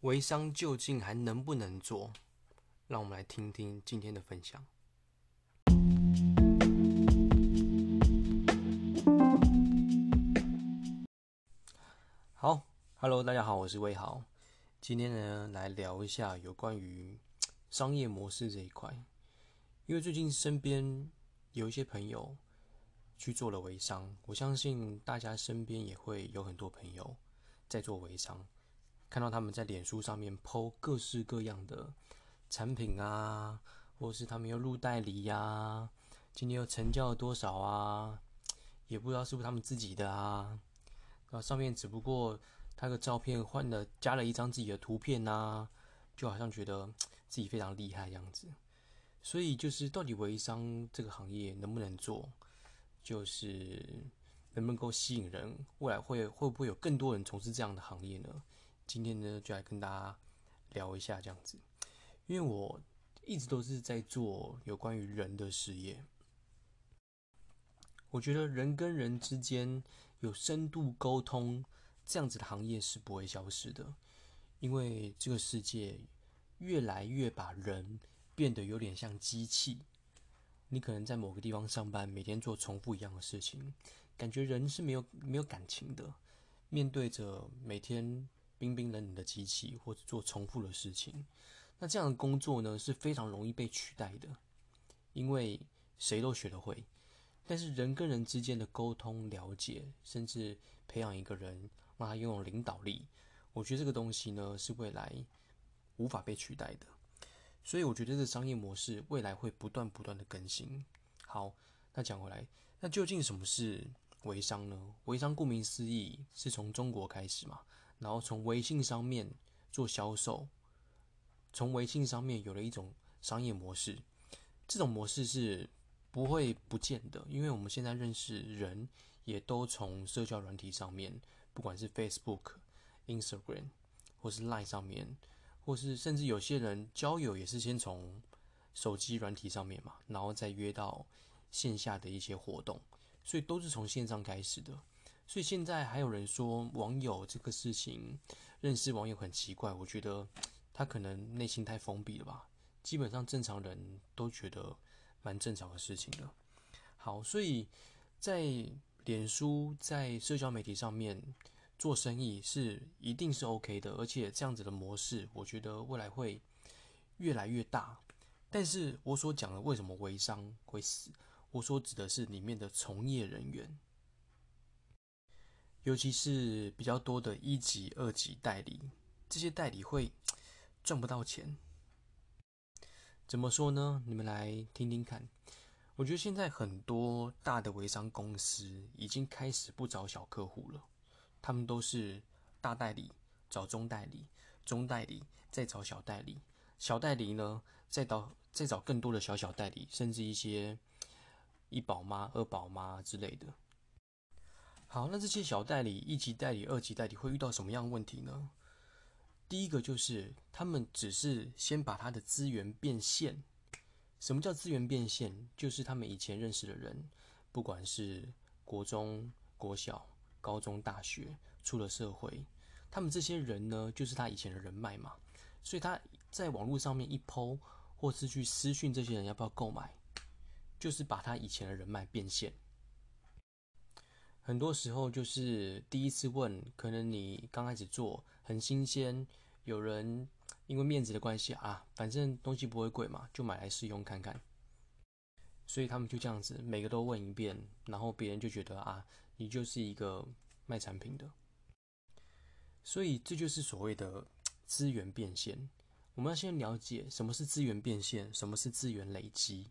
微商究竟还能不能做？让我们来听听今天的分享。好，Hello，大家好，我是魏豪。今天呢，来聊一下有关于商业模式这一块。因为最近身边有一些朋友去做了微商，我相信大家身边也会有很多朋友在做微商。看到他们在脸书上面 PO 各式各样的产品啊，或是他们又入代理呀，今天又成交了多少啊，也不知道是不是他们自己的啊。啊，上面只不过他的照片换了，加了一张自己的图片呐，就好像觉得自己非常厉害样子。所以就是到底微商这个行业能不能做，就是能不能够吸引人，未来会会不会有更多人从事这样的行业呢？今天呢，就来跟大家聊一下这样子，因为我一直都是在做有关于人的事业，我觉得人跟人之间。有深度沟通这样子的行业是不会消失的，因为这个世界越来越把人变得有点像机器。你可能在某个地方上班，每天做重复一样的事情，感觉人是没有没有感情的。面对着每天冰冰冷冷的机器，或者做重复的事情，那这样的工作呢是非常容易被取代的，因为谁都学得会。但是人跟人之间的沟通、了解，甚至培养一个人，让他拥有领导力，我觉得这个东西呢是未来无法被取代的。所以我觉得这商业模式未来会不断不断的更新。好，那讲回来，那究竟什么是微商呢？微商顾名思义是从中国开始嘛，然后从微信上面做销售，从微信上面有了一种商业模式，这种模式是。不会不见的，因为我们现在认识人也都从社交软体上面，不管是 Facebook、Instagram 或是 Line 上面，或是甚至有些人交友也是先从手机软体上面嘛，然后再约到线下的一些活动，所以都是从线上开始的。所以现在还有人说网友这个事情，认识网友很奇怪，我觉得他可能内心太封闭了吧。基本上正常人都觉得。蛮正常的事情的。好，所以在脸书在社交媒体上面做生意是一定是 OK 的，而且这样子的模式，我觉得未来会越来越大。但是我所讲的为什么微商会死，我所指的是里面的从业人员，尤其是比较多的一级、二级代理，这些代理会赚不到钱。怎么说呢？你们来听听看。我觉得现在很多大的微商公司已经开始不找小客户了，他们都是大代理找中代理，中代理再找小代理，小代理呢再找再找更多的小小代理，甚至一些一宝妈、二宝妈之类的。好，那这些小代理、一级代理、二级代理会遇到什么样的问题呢？第一个就是，他们只是先把他的资源变现。什么叫资源变现？就是他们以前认识的人，不管是国中、国小、高中、大学，出了社会，他们这些人呢，就是他以前的人脉嘛。所以他在网络上面一抛，或是去私讯这些人要不要购买，就是把他以前的人脉变现。很多时候就是第一次问，可能你刚开始做很新鲜，有人因为面子的关系啊，反正东西不会贵嘛，就买来试用看看。所以他们就这样子，每个都问一遍，然后别人就觉得啊，你就是一个卖产品的。所以这就是所谓的资源变现。我们要先了解什么是资源变现，什么是资源累积。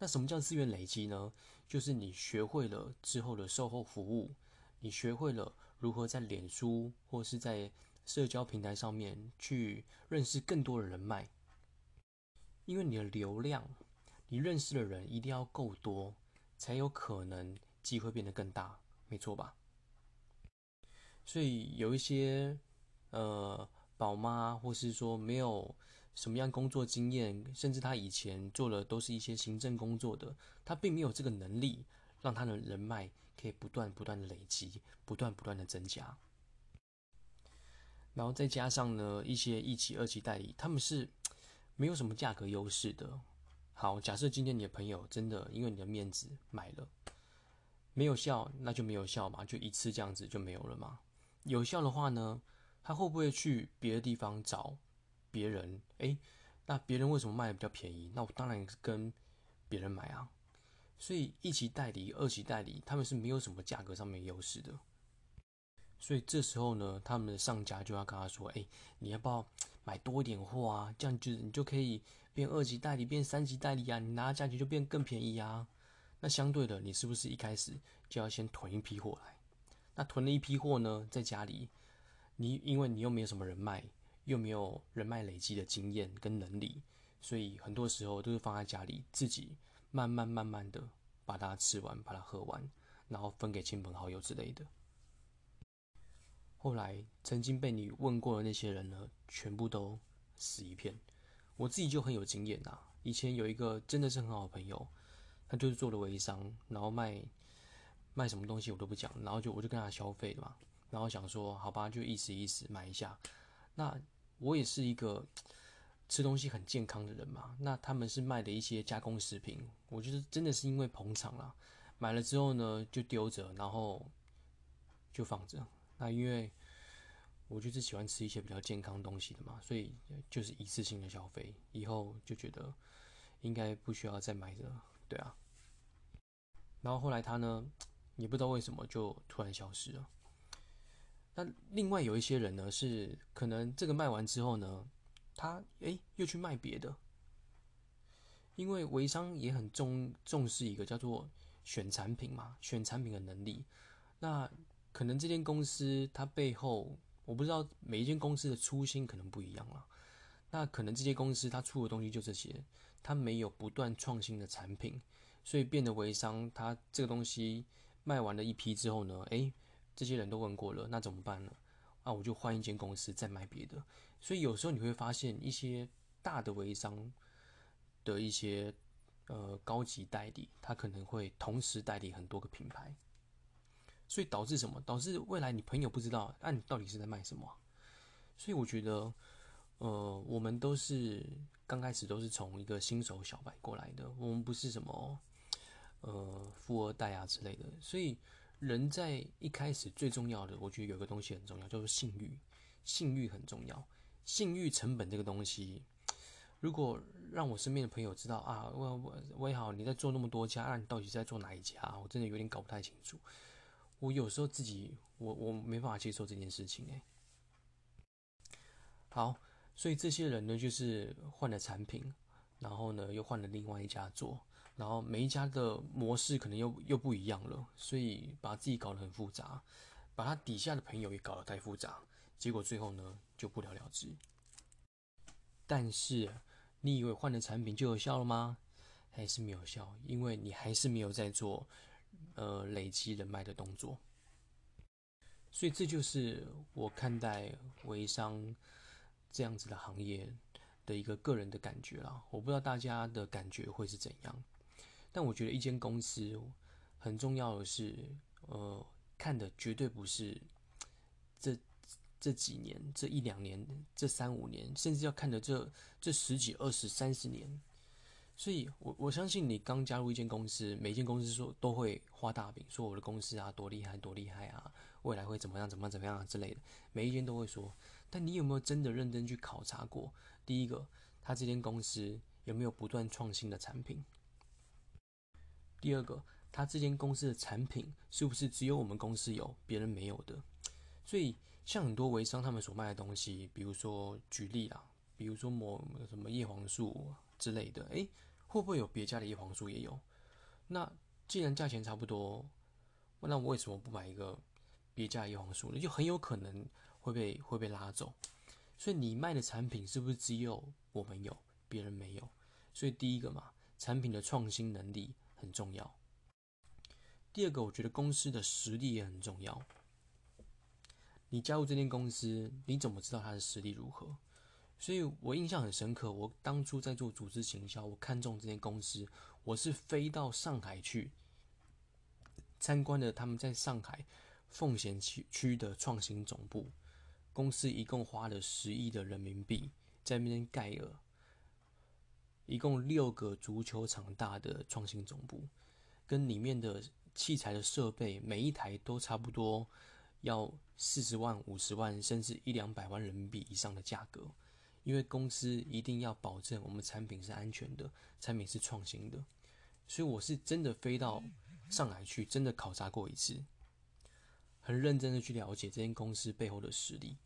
那什么叫资源累积呢？就是你学会了之后的售后服务，你学会了如何在脸书或是在社交平台上面去认识更多的人脉。因为你的流量，你认识的人一定要够多，才有可能机会变得更大，没错吧？所以有一些呃宝妈，或是说没有。什么样工作经验，甚至他以前做的都是一些行政工作的，他并没有这个能力，让他的人脉可以不断不断的累积，不断不断的增加。然后再加上呢一些一级、二级代理，他们是没有什么价格优势的。好，假设今天你的朋友真的因为你的面子买了，没有效，那就没有效嘛，就一次这样子就没有了嘛。有效的话呢，他会不会去别的地方找别人？诶，那别人为什么卖的比较便宜？那我当然是跟别人买啊。所以一级代理、二级代理，他们是没有什么价格上面优势的。所以这时候呢，他们的上家就要跟他说：“哎，你要不要买多一点货啊？这样就你就可以变二级代理、变三级代理啊，你拿价钱就变更便宜啊。那相对的，你是不是一开始就要先囤一批货来？那囤了一批货呢，在家里，你因为你又没有什么人脉，又没有人脉累积的经验跟能力，所以很多时候都是放在家里自己。”慢慢慢慢的把它吃完，把它喝完，然后分给亲朋好友之类的。后来曾经被你问过的那些人呢，全部都死一片。我自己就很有经验呐。以前有一个真的是很好的朋友，他就是做了微商，然后卖卖什么东西我都不讲，然后就我就跟他消费嘛，然后想说好吧，就意思意思买一下。那我也是一个。吃东西很健康的人嘛，那他们是卖的一些加工食品，我觉得真的是因为捧场啦，买了之后呢就丢着，然后就放着。那因为我就是喜欢吃一些比较健康东西的嘛，所以就是一次性的消费，以后就觉得应该不需要再买了，对啊。然后后来他呢，也不知道为什么就突然消失了。那另外有一些人呢，是可能这个卖完之后呢。他哎，又去卖别的，因为微商也很重重视一个叫做选产品嘛，选产品的能力。那可能这间公司它背后，我不知道每一间公司的初心可能不一样了。那可能这些公司它出的东西就这些，它没有不断创新的产品，所以变得微商。它这个东西卖完了一批之后呢，哎，这些人都问过了，那怎么办呢？那我就换一间公司再卖别的，所以有时候你会发现一些大的微商的一些呃高级代理，他可能会同时代理很多个品牌，所以导致什么？导致未来你朋友不知道，那你到底是在卖什么？所以我觉得，呃，我们都是刚开始都是从一个新手小白过来的，我们不是什么呃富二代啊之类的，所以。人在一开始最重要的，我觉得有个东西很重要，就是信誉。信誉很重要，信誉成本这个东西，如果让我身边的朋友知道啊，我我我也好，你在做那么多家，那你到底在做哪一家？我真的有点搞不太清楚。我有时候自己，我我没办法接受这件事情哎。好，所以这些人呢，就是换了产品，然后呢，又换了另外一家做。然后每一家的模式可能又又不一样了，所以把自己搞得很复杂，把他底下的朋友也搞得太复杂，结果最后呢就不了了之。但是你以为换了产品就有效了吗？还是没有效，因为你还是没有在做呃累积人脉的动作。所以这就是我看待微商这样子的行业的一个个人的感觉啦。我不知道大家的感觉会是怎样。但我觉得一间公司很重要的是，呃，看的绝对不是这这几年、这一两年、这三五年，甚至要看的这这十几、二十、三十年。所以，我我相信你刚加入一间公司，每间公司说都会画大饼，说我的公司啊多厉害、多厉害啊，未来会怎么样、怎么样、怎么样之类的，每一间都会说。但你有没有真的认真去考察过？第一个，他这间公司有没有不断创新的产品？第二个，他这间公司的产品是不是只有我们公司有，别人没有的？所以，像很多微商他们所卖的东西，比如说举例啦，比如说某什么叶黄素之类的，诶，会不会有别家的叶黄素也有？那既然价钱差不多，那我为什么不买一个别家叶黄素呢？就很有可能会被会被拉走。所以，你卖的产品是不是只有我们有，别人没有？所以，第一个嘛，产品的创新能力。很重要。第二个，我觉得公司的实力也很重要。你加入这间公司，你怎么知道他的实力如何？所以我印象很深刻。我当初在做组织行销，我看中这间公司，我是飞到上海去参观了他们在上海奉贤区区的创新总部。公司一共花了十亿的人民币在那边盖了，一共六个足球场大的创新总部，跟里面的器材的设备，每一台都差不多要四十万、五十万，甚至一两百万人民币以上的价格。因为公司一定要保证我们产品是安全的，产品是创新的，所以我是真的飞到上海去，真的考察过一次，很认真的去了解这间公司背后的实力。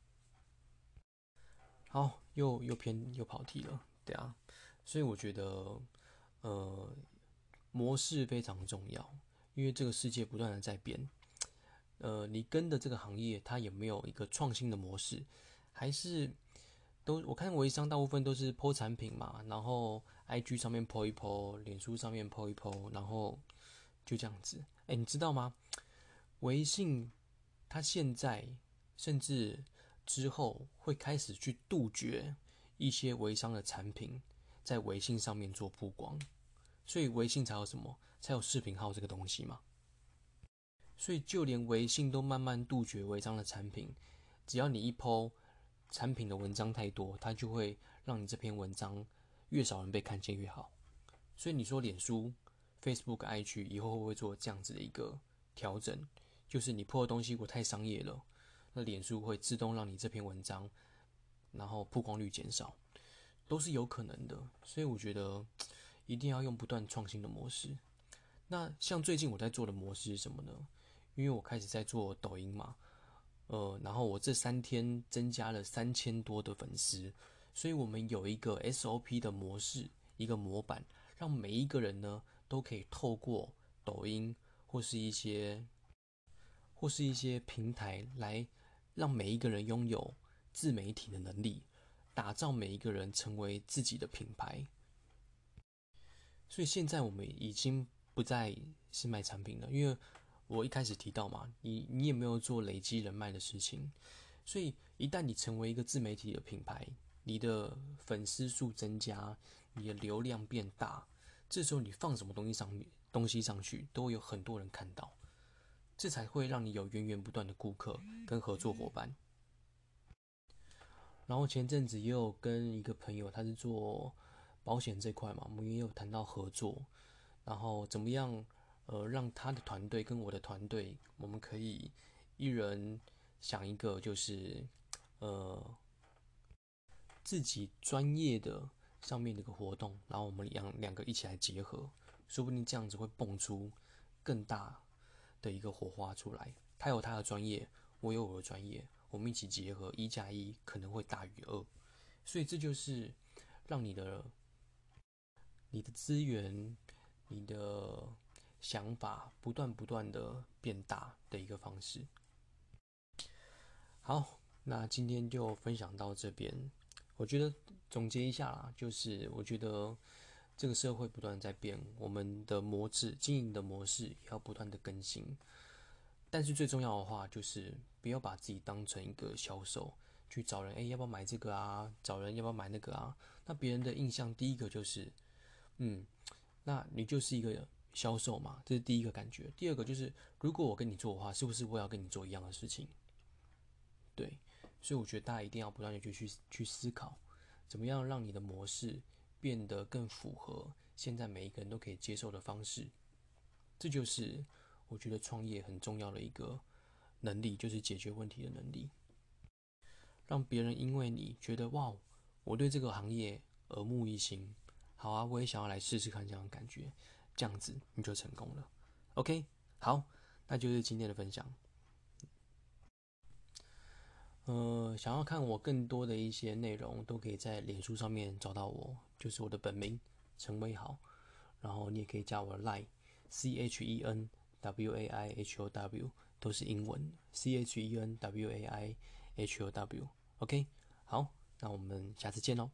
好，又又偏又跑题了，对啊，所以我觉得，呃，模式非常重要，因为这个世界不断的在变，呃，你跟的这个行业它有没有一个创新的模式，还是？都我看微商大部分都是剖产品嘛，然后 I G 上面剖一剖，脸书上面剖一剖，然后就这样子。哎，你知道吗？微信它现在甚至之后会开始去杜绝一些微商的产品在微信上面做曝光，所以微信才有什么？才有视频号这个东西嘛。所以就连微信都慢慢杜绝违章的产品，只要你一剖。产品的文章太多，它就会让你这篇文章越少人被看见越好。所以你说脸书、Facebook、IG 以后会不会做这样子的一个调整？就是你破的东西如果太商业了，那脸书会自动让你这篇文章，然后曝光率减少，都是有可能的。所以我觉得一定要用不断创新的模式。那像最近我在做的模式是什么呢？因为我开始在做抖音嘛。呃，然后我这三天增加了三千多的粉丝，所以我们有一个 SOP 的模式，一个模板，让每一个人呢都可以透过抖音或是一些或是一些平台来让每一个人拥有自媒体的能力，打造每一个人成为自己的品牌。所以现在我们已经不再是卖产品了，因为。我一开始提到嘛，你你也没有做累积人脉的事情，所以一旦你成为一个自媒体的品牌，你的粉丝数增加，你的流量变大，这时候你放什么东西上面东西上去，都有很多人看到，这才会让你有源源不断的顾客跟合作伙伴。然后前阵子也有跟一个朋友，他是做保险这块嘛，我们也有谈到合作，然后怎么样？呃，让他的团队跟我的团队，我们可以一人想一个，就是呃自己专业的上面的一个活动，然后我们两两个一起来结合，说不定这样子会蹦出更大的一个火花出来。他有他的专业，我有我的专业，我们一起结合，一加一可能会大于二。所以这就是让你的你的资源，你的。想法不断不断的变大的一个方式。好，那今天就分享到这边。我觉得总结一下啦，就是我觉得这个社会不断在变，我们的模式、经营的模式也要不断的更新。但是最重要的话，就是不要把自己当成一个销售，去找人，哎，要不要买这个啊？找人要不要买那个啊？那别人的印象第一个就是，嗯，那你就是一个。销售嘛，这是第一个感觉。第二个就是，如果我跟你做的话，是不是我要跟你做一样的事情？对，所以我觉得大家一定要不断的去去去思考，怎么样让你的模式变得更符合现在每一个人都可以接受的方式。这就是我觉得创业很重要的一个能力，就是解决问题的能力，让别人因为你觉得哇，我对这个行业耳目一新，好啊，我也想要来试试看这样的感觉。这样子你就成功了，OK，好，那就是今天的分享。呃，想要看我更多的一些内容，都可以在脸书上面找到我，就是我的本名陈威豪。然后你也可以加我的 Line，C H E N W A I H O W，都是英文，C H E N W A I H O W，OK，好，那我们下次见喽。